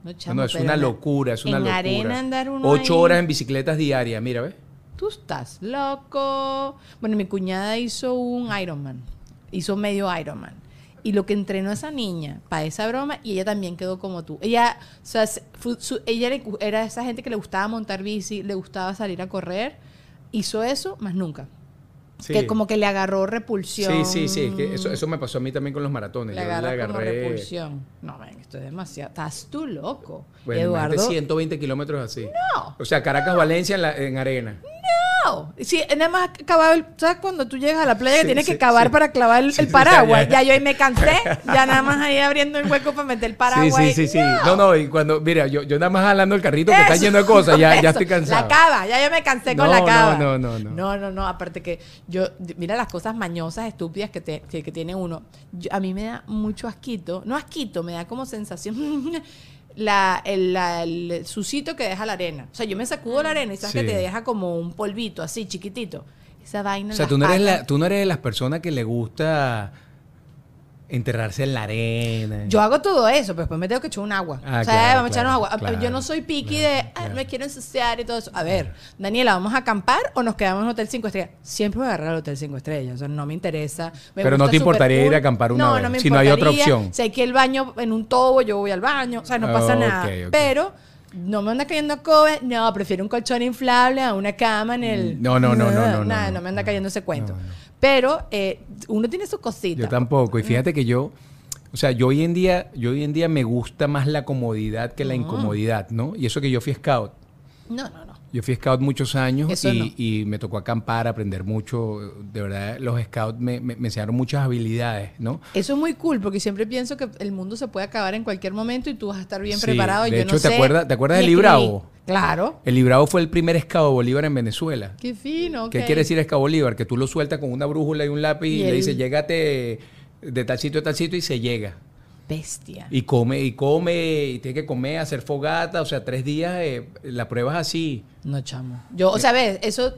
No, No, chamo, no, es pero una en locura, es una en locura. arena andar uno Ocho ahí. horas en bicicletas diarias, mira, ¿ves? Tú estás loco. Bueno, mi cuñada hizo un Ironman. Hizo medio Ironman. Y lo que entrenó esa niña para esa broma, y ella también quedó como tú. Ella, o sea, su- ella era esa gente que le gustaba montar bici, le gustaba salir a correr. Hizo eso, más nunca. Sí. Que como que le agarró repulsión. Sí, sí, sí. es que eso, eso me pasó a mí también con los maratones. Le Yo como repulsión. No, ven, esto es demasiado. Estás tú loco. Bueno, Eduardo. imagínate 120 kilómetros así. No. O sea, Caracas-Valencia en, en arena. No. Sí, nada más cavaba el, ¿sabes cuando tú llegas a la playa que tienes sí, que cavar sí. para clavar el, paraguas? ya, Ya, ya. yo ahí me cansé, ya nada más ahí abriendo el hueco para meter el paraguas. sí, sí, sí, sí. No, no, y cuando, mira, yo, yo nada más jalando el carrito que está lleno de cosas, ya, ya estoy cansado. La cava, ya yo me cansé con No, la no, cava. no, no, no. No, no, no, aparte que yo, mira las cosas mañosas, estúpidas que, te- que, que tiene uno. Yo- a mí me da mucho asquito, no asquito, me da como sensación la, el, la- el sucito que deja la arena. O sea, yo me sacudo la arena y sabes que te deja como un polvito así, chiquitito. Esa vaina. O sea, tú no, eres la, tú no eres de las personas que le gusta enterrarse en la arena. Yo hago todo eso, pero después me tengo que echar un agua. Ah, o sea, claro, vamos a echarnos claro, agua. claro, yo no soy piqui de, ah, me quiero ensuciar y todo eso. A ver, Daniela, ¿vamos a acampar o nos quedamos en Hotel 5 Estrellas? Siempre voy a agarrar el Hotel 5 Estrellas. O sea, no me interesa. Me Pero no te importaría ir a acampar una no, vez, No, me si no hay otra opción. Si hay que al baño en un tobo, yo voy al baño. O sea, no pasa nada. Pero no me anda cayendo Kobe, no, prefiero un colchón inflable a una cama en el... Mm, No, no, no, no, no, Nada, no, no, me anda cayendo ese cuento. Pero eh, uno tiene sus cositas. Yo tampoco. Y fíjate que yo, o sea, yo hoy en día, yo hoy en día me gusta más la comodidad que la incomodidad, ¿no? Y eso que yo fui scout. No, no. Yo fui scout muchos años y, no. y me tocó acampar, aprender mucho. De verdad, los scouts me, me- me enseñaron muchas habilidades, ¿no? Eso es muy cool porque siempre pienso que el mundo se puede acabar en cualquier momento y tú vas a estar bien Sí, preparado. y de yo hecho, no ¿te sé acuerdas- te acuerdas escribir. Libravo? Claro. El Librado fue el primer scout de Bolívar en Venezuela. Qué fino. ¿Qué quiere decir scout Bolívar? Que tú lo sueltas con una brújula y un lápiz y, Y le dices, llégate de tal sitio a tal sitio y se llega. Bestia. Y come, y come, y tiene que comer, hacer fogata, o sea, tres días, eh, la prueba es así. No, chamo. Yo, o sea, ves, eso.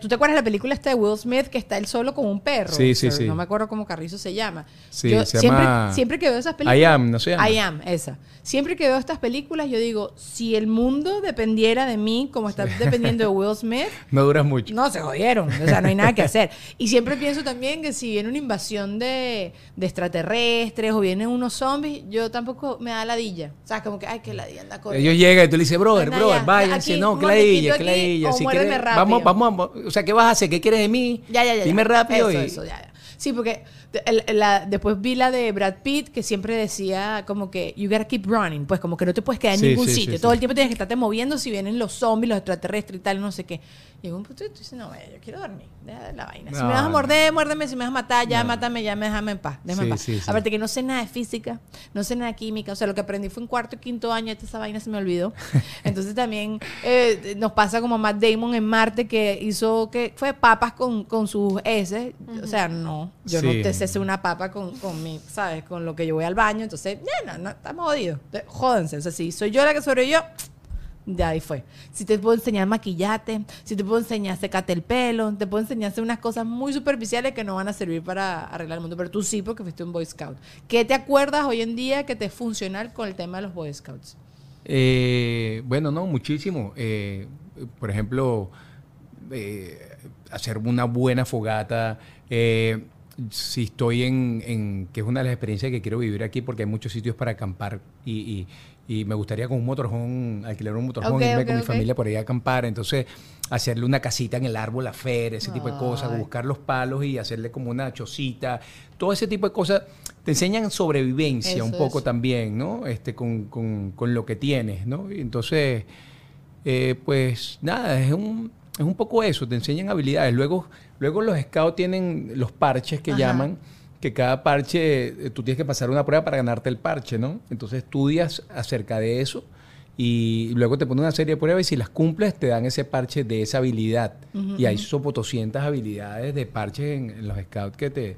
¿Tú te acuerdas de la película esta de Will Smith que está él solo con un perro? Sí, sí, Pero sí. No me acuerdo cómo Carrizo se llama. Sí, Yo se siempre, llama siempre que veo esas películas. I Am, ¿no se llama? I Am, esa. Siempre que veo estas películas, yo digo, si el mundo dependiera de mí, como está dependiendo de Will Smith, No duras mucho. no, se jodieron. O sea, no hay nada que hacer. Y siempre pienso también que si viene una invasión de, de extraterrestres o vienen unos zombies, yo tampoco me da ladilla. O sea, como que, ay, que ladilla anda corriendo. Ellos llegan y tú le dices, brother, brother, ya, váyanse, no, que ladilla, Si quieres, rápido. vamos, vamos, o sea, ¿qué vas a hacer? ¿Qué quieres de mí? Ya, ya, ya. Dime rápido Eso, y... eso, ya, ya. Sí, porque el- la- después vi la de Brad Pitt que siempre decía como que you gotta keep running, pues como que no te puedes quedar en Sí, ningún sí, sitio. sí, Todo el tiempo tienes que estarte moviendo si vienen los zombies, los extraterrestres y tal, no sé qué. Y en un punto tú dices, no, yo quiero dormir, deja de la vaina. Si No, me vas a morder, muérdeme, si me vas a matar, ya No. mátame, ya me déjame en paz, déjame en paz. Aparte que no sé nada de física, no sé nada de química, o sea, lo que aprendí fue en cuarto y quinto año, esta esa vaina se me olvidó. Entonces también eh, nos pasa como Matt Damon en Marte que hizo que fue papas con, con sus S, o sea, no, yo no te hacer una papa con, con mi, ¿sabes? Con lo que yo voy al baño, entonces, ya, no, no, estamos jodidos. Jódense, o sea, si soy yo la que sobrevivió, ya ahí fue. Si te puedo enseñar maquillate, si te puedo enseñar secate el pelo, te puedo enseñar hacer unas cosas muy superficiales que no van a servir para arreglar el mundo, pero tú sí porque fuiste un Boy Scout. ¿Qué te acuerdas hoy en día que te es funcional con el tema de los Boy Scouts? Eh, bueno, no, muchísimo. Eh, por ejemplo, eh, hacer una buena fogata. Si estoy en, en- que es una de las experiencias que quiero vivir aquí, porque hay muchos sitios para acampar y, y- y me gustaría con un motorhome, alquilar un motorhome, Ok, irme con mi familia por ahí a acampar. Entonces, hacerle una casita en el árbol, la feria, ese tipo de cosas, buscar los palos y hacerle como una chocita, todo ese tipo de cosas. Te enseñan sobrevivencia Eso, un poco eso. también, ¿no? Este, con, con- con lo que tienes, ¿no? Y entonces, eh, pues nada, es un, es un poco eso, te enseñan habilidades. Luego, luego los scouts tienen los parches que Ajá. llaman, que cada parche, eh, tú tienes que pasar una prueba para ganarte el parche, ¿no? Entonces estudias acerca de eso y luego te ponen una serie de pruebas y si las cumples te dan ese parche de esa habilidad. y hay sopo 200 habilidades de parches en, en los scouts que te...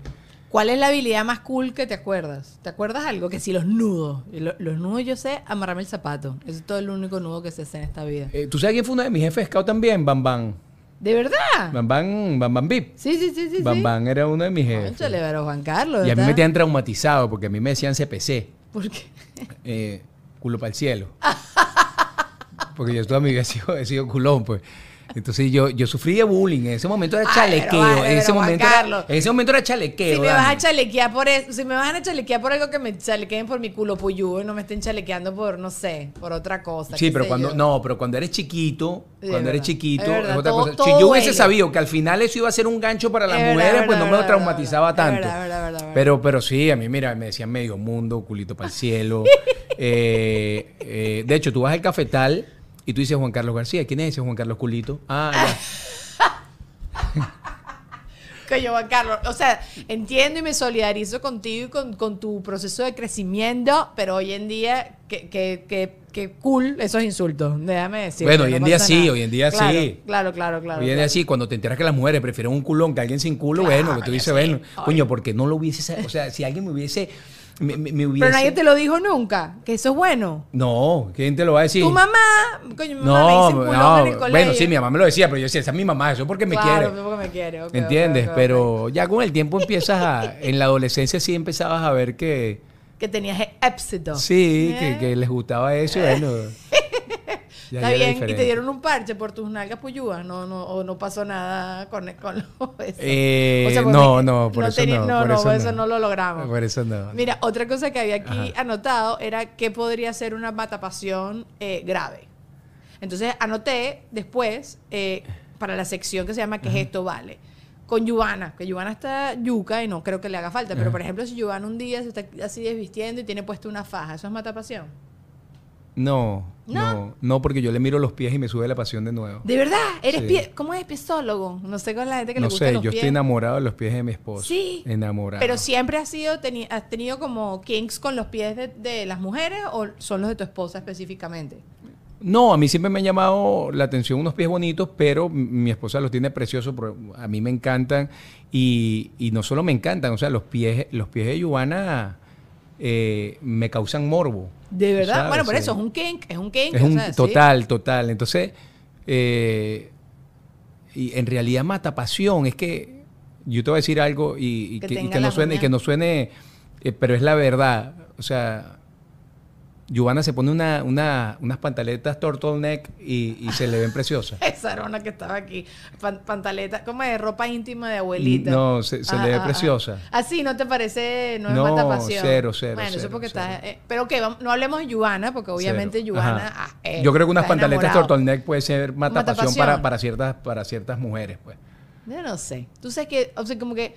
¿Cuál es la habilidad más cool que te acuerdas? ¿Te acuerdas algo? Que si los nudos. Los nudos yo sé amarrarme el zapato. Eso es todo el único nudo que se hace en esta vida. Eh, ¿Tú sabes quién fue uno de mis jefes de scout también? Bam Bam. ¿De verdad? Bam Bam, Bam Bam Vip. Sí, sí, sí, sí. Bam sí. Bam era uno de mis jefes. Cónchale, pero Juan Carlos. Y a mí me tenían traumatizado porque a mí me decían CPC, ¿Por qué? eh, culo para el cielo. Porque yo toda mi vida he sido, he sido culón, pues. Entonces yo, yo sufrí de bullying. En ese momento era Ay, chalequeo. pero en, ese momento era, en ese momento era chalequeo. Si me vas a chalequear por eso, si me van a chalequear por algo que me chalequeen por mi culo puyú y no me estén chalequeando por, no sé, por otra cosa. Sí, pero cuando, yo. no, pero cuando eres chiquito, Sí, cuando es eres chiquito, es es, verdad, otra todo- cosa. Si todo yo hubiese sabido que al final eso iba a ser un gancho para las Es verdad, mujeres, es pues no me es verdad, traumatizaba es tanto. es es es. Pero, pero sí, a mí, mira, me decían medio mundo, culito para el cielo. Eh, eh, de hecho, tú vas al cafetal y tú dices Juan Carlos García. ¿Quién es ese Juan Carlos Culito? Ah, ya. Coño, Juan Carlos, o sea, entiendo y me solidarizo contigo y con, con tu proceso de crecimiento, pero hoy en día, que, que, que, que cool esos insultos, déjame decir. Bueno, hoy en día sí, hoy en día claro, sí. Claro, claro, claro. Hoy en día sí, cuando te enteras que las mujeres prefieren un culón que alguien sin culo, Claro, bueno, que tú dices, bueno, coño, porque no lo hubiese, o sea, si alguien me hubiese, me, me- me hubiese... Pero nadie te lo dijo nunca, que eso es bueno. No, ¿quién te lo va a decir? Tu mamá, coño, mi mamá me No, dice culón no, en el colegio. bueno, sí, mi mamá me lo decía, pero yo decía, esa es mi mamá, eso es porque me Claro, quiere. porque me quiere. ok, ¿Entiendes? Pero ya con el tiempo empiezas a, en la adolescencia sí empezabas a ver que, Que tenías éxito. sí, ¿Eh? que, que les gustaba eso, bueno. ya- Está bien, y te dieron un parche por tus nalgas puyúas, no, no, o no pasó nada con, con lo- eso. Eh, O sea, porque no, no, por eso no, No, por no, eso por eso no. no lo logramos. Por eso no. Mira, otra cosa que había aquí Ajá. anotado era que podría ser una matapasión eh, grave. Entonces anoté después eh, para la sección que se llama ¿Qué es esto vale? Con Yuvana, que Yuvana está yuca y no creo que le haga falta, pero por ejemplo si Yuvana un día se está así desvistiendo y tiene puesta una faja, ¿eso es matapasión? No, ¿No? no, no, porque yo le miro los pies y me sube la pasión de nuevo. ¿De verdad? ¿Eres Sí. pie? ¿Cómo es piezólogo? No sé con la gente que le No gusta sé, los yo pies. estoy enamorado de los pies de mi esposo. Sí. Enamorado. Pero siempre has sido teni- has tenido como kinks con los pies de, de las mujeres o son los de tu esposa específicamente? No, a mí siempre me han llamado la atención unos pies bonitos, pero mi esposa los tiene preciosos, a mí me encantan y, y no solo me encantan, o sea, los pies, los pies de Yuana eh, me causan morbo. ¿De verdad? ¿sabes? Bueno, por eso es un kink, es un kink. Es sí. total, total. Entonces, eh, y en realidad mata pasión. Es que yo te voy a decir algo y, y Que que, y que no suene, y que no suene, eh, pero es la verdad. O sea, Giovanna se pone una, una- unas pantaletas turtleneck y, y se le ven preciosas. Esa era una que estaba aquí. Pan- pantaleta, como de ropa íntima de abuelita. No, se- se le ve preciosa. Así, ¿no te parece? No, No, es mata pasión. cero, cero, Bueno, eso cero, porque cero. está. eh, pero ok, vamos- no hablemos de Yuana, porque obviamente ah, eh, Yo creo que unas pantaletas turtleneck puede ser mata pasión para, para, ciertas, para ciertas mujeres. Pues. Yo no sé. Tú sabes que, o sea, como que.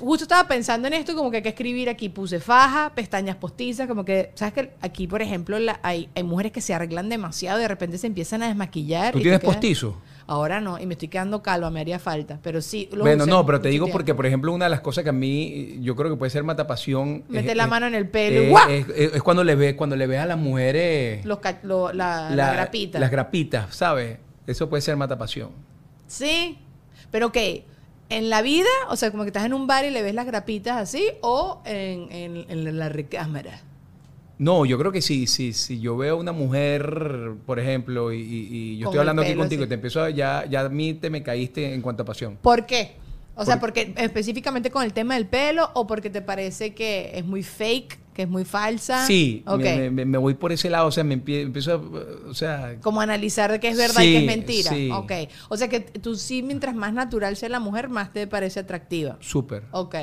Justo estaba pensando en esto, como que hay que escribir aquí. Puse faja, pestañas postizas, como que. ¿Sabes que Aquí, por ejemplo, la- hay, hay mujeres que se arreglan demasiado y de repente se empiezan a desmaquillar. ¿Tú tienes postizo? Ahora no, y me estoy quedando calva, me haría falta. Pero sí. los Bueno, usé no, pero te digo porque, por ejemplo, una de las cosas que a mí yo creo que puede ser matapasión. Mete es- la es- mano en el pelo es, es- cuando le ves cuando le ves a las mujeres Los lo- la, la la- grapita. las grapitas, ¿sabes? Eso puede ser matapasión. Sí. Pero ¿qué? ¿En la vida? O sea, como que estás en un bar y le ves las grapitas así, o en, en- en la recámara. No, yo creo que sí, sí, si yo veo una mujer, por ejemplo, y, yo Con estoy hablando aquí contigo y te empiezo a, ya, ya a mí te me caíste en cuanto a pasión. ¿Por qué? O sea, Por- porque específicamente con el tema del pelo o porque te parece que es muy fake, que es muy falsa. Sí, Ok. me, me- me voy por ese lado, o sea, me empie- empiezo a, o sea, Como analizar de qué es verdad y qué es mentira. sí. Ok. O sea que tú sí, mientras más natural sea la mujer, más te parece atractiva. súper, Ok.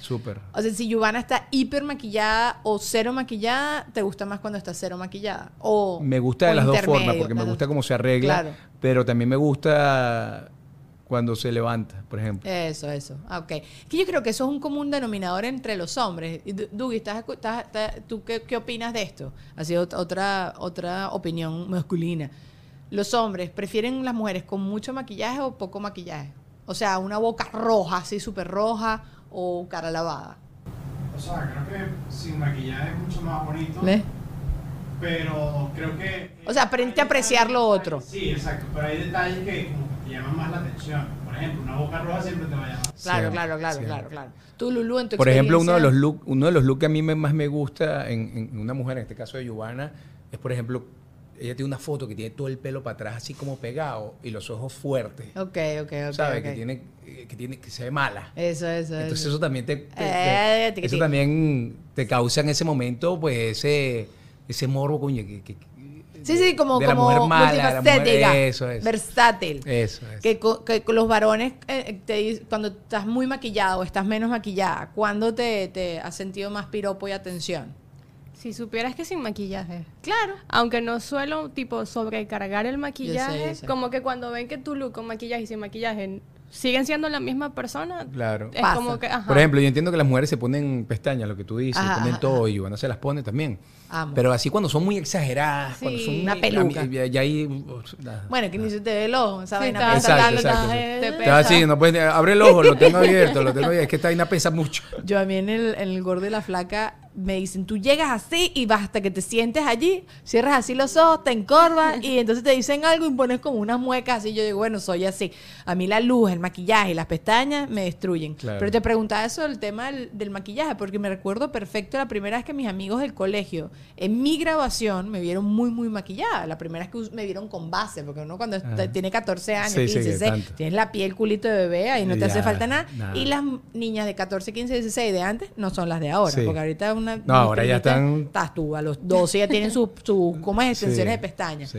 súper. O sea, si Giovanna está hiper maquillada o cero maquillada, ¿te gusta más cuando está cero maquillada? O, Me gusta de las dos formas, porque me gusta cómo se arregla, Claro. pero también me gusta cuando se levanta, por ejemplo. Eso, eso. Ah, ok. Que yo creo que eso es un común denominador entre los hombres. Y, Du- Dougie, ¿estás, escu- estás- estás- ¿tú qué, qué opinas de esto? Ha sido ot- otra, otra opinión masculina. ¿Los hombres prefieren las mujeres con mucho maquillaje o poco maquillaje? O sea, una boca roja, así súper roja, o cara lavada. O sea, creo que sin maquillaje es mucho más bonito. ¿Ves? Pero creo que. O sea, aprende a apreciar lo otro. Sí, exacto. Pero hay detalles que como llaman más la atención. Por ejemplo, una boca roja siempre te va a llamar. Claro, claro, claro, claro, claro. Tú, Lulu, en tu Por ejemplo, uno de los experiencia- look, uno de los looks que a mí me- más me gusta en, en una mujer, en este caso de Giovanna, es por ejemplo, ella tiene una foto que tiene todo el pelo para atrás así como pegado y los ojos fuertes. Ok, ok, ok. ¿Sabes? Que tiene, eh, que tiene, que se ve mala. Eso, eso, Entonces eso. eso también te, te- Eh, te- eso también te causa en ese momento pues ese ese morbo coño que, que- que- Sí, sí, como, de la como mujer mala, de la mujer- multifacética, eso es. versátil. Eso es. Que, que con los varones, eh, te dic- cuando estás muy maquillado o estás menos maquillada, ¿cuándo te, te has sentido más piropo y atención? Si supieras que sin maquillaje. Claro. Aunque no suelo, tipo, sobrecargar el maquillaje, yo sé. como que cuando ven que tu look con maquillaje y sin maquillaje siguen siendo la misma persona, Claro. es Pasa. como que, ajá. Por ejemplo, yo entiendo que las mujeres se ponen pestañas, lo que tú dices, Ajá, se ponen ajá, todo y Giovanna se las pone también. Amo. Pero así cuando son muy exageradas, cuando Sí. son Una muy- peluca. Ya, ya ahí. nada. Bueno, que ni se te ve el ojo, esa Sí, está-. Exacto, exacto. Te así, no puedes, abre el ojo, lo tengo abierto, lo tengo abierto. Es que esta vaina pesa mucho. Yo a mí en el, en el gordo y la flaca me dicen, tú llegas así y basta que te sientes allí, cierras así los ojos, te encorvas y entonces te dicen algo y pones como unas muecas así. Yo digo, bueno, soy así. A mí la luz, el maquillaje y las pestañas me destruyen. Claro. Pero te preguntaba eso del tema del, del maquillaje porque me recuerdo perfecto la primera vez que mis amigos del colegio en mi grabación me vieron muy, muy maquillada. La primera vez que me vieron con base, porque uno cuando está- tiene 14 años, Sí, sí, 15, que 16, tanto. tienes la piel culito de bebé ahí no te hace falta nada. nada. Y las niñas de 14, 15, 16 de antes no son las de ahora. Sí. Porque ahorita una. No, ahora ya están- Estás tú, a los 12 ya tienen sus su, ¿cómo es? Sí, extensiones de pestañas. sí.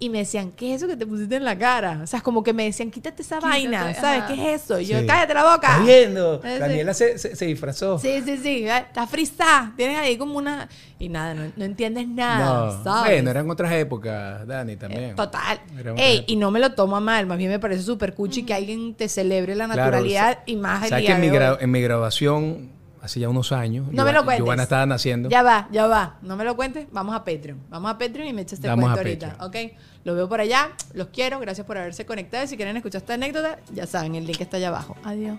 y me decían, ¿qué es eso que te pusiste en la cara? O sea, como que me decían, quítate esa vaina, ¿sabes? ajá. ¿Qué es eso? Y yo, Sí. cállate la boca. ¿Estás viendo? Sí. Daniela se, se- se disfrazó. Sí, sí, sí, está frisa. Tienes ahí como una... Y nada, no, no entiendes nada, No, ¿sabes? bueno, eran otras épocas, Dani, también. Eh, Total. Era otra Ey, y no me lo tomo a mal, más bien me parece súper cuchi que alguien te celebre la Claro, naturalidad y más el ¿Sabes día que en mi, de hoy. gra- en mi graduación, hace ya unos años, No me lo cuentes. Giovanna estaba naciendo. Ya va, ya va. No me lo cuentes. Vamos a Patreon. Vamos a Patreon y me echas este Vamos cuento a ahorita. ¿Ok? Los veo por allá. Los quiero. Gracias por haberse conectado. Y si quieren escuchar esta anécdota, ya saben, el link está allá abajo. Adiós.